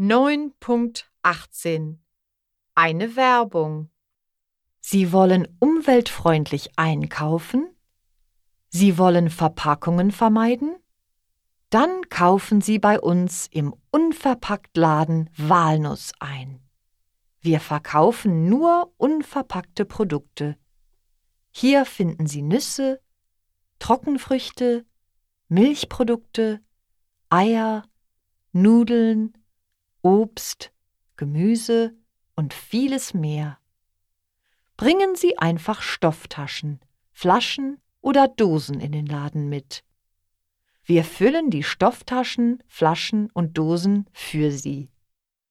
9.18 Eine Werbung Sie wollen umweltfreundlich einkaufen? Sie wollen Verpackungen vermeiden? Dann kaufen Sie bei uns im Unverpacktladen Walnuss ein. Wir verkaufen nur unverpackte Produkte. Hier finden Sie Nüsse, Trockenfrüchte, Milchprodukte, Eier, Nudeln, Obst, Gemüse und vieles mehr. Bringen Sie einfach Stofftaschen, Flaschen oder Dosen in den Laden mit. Wir füllen die Stofftaschen, Flaschen und Dosen für Sie.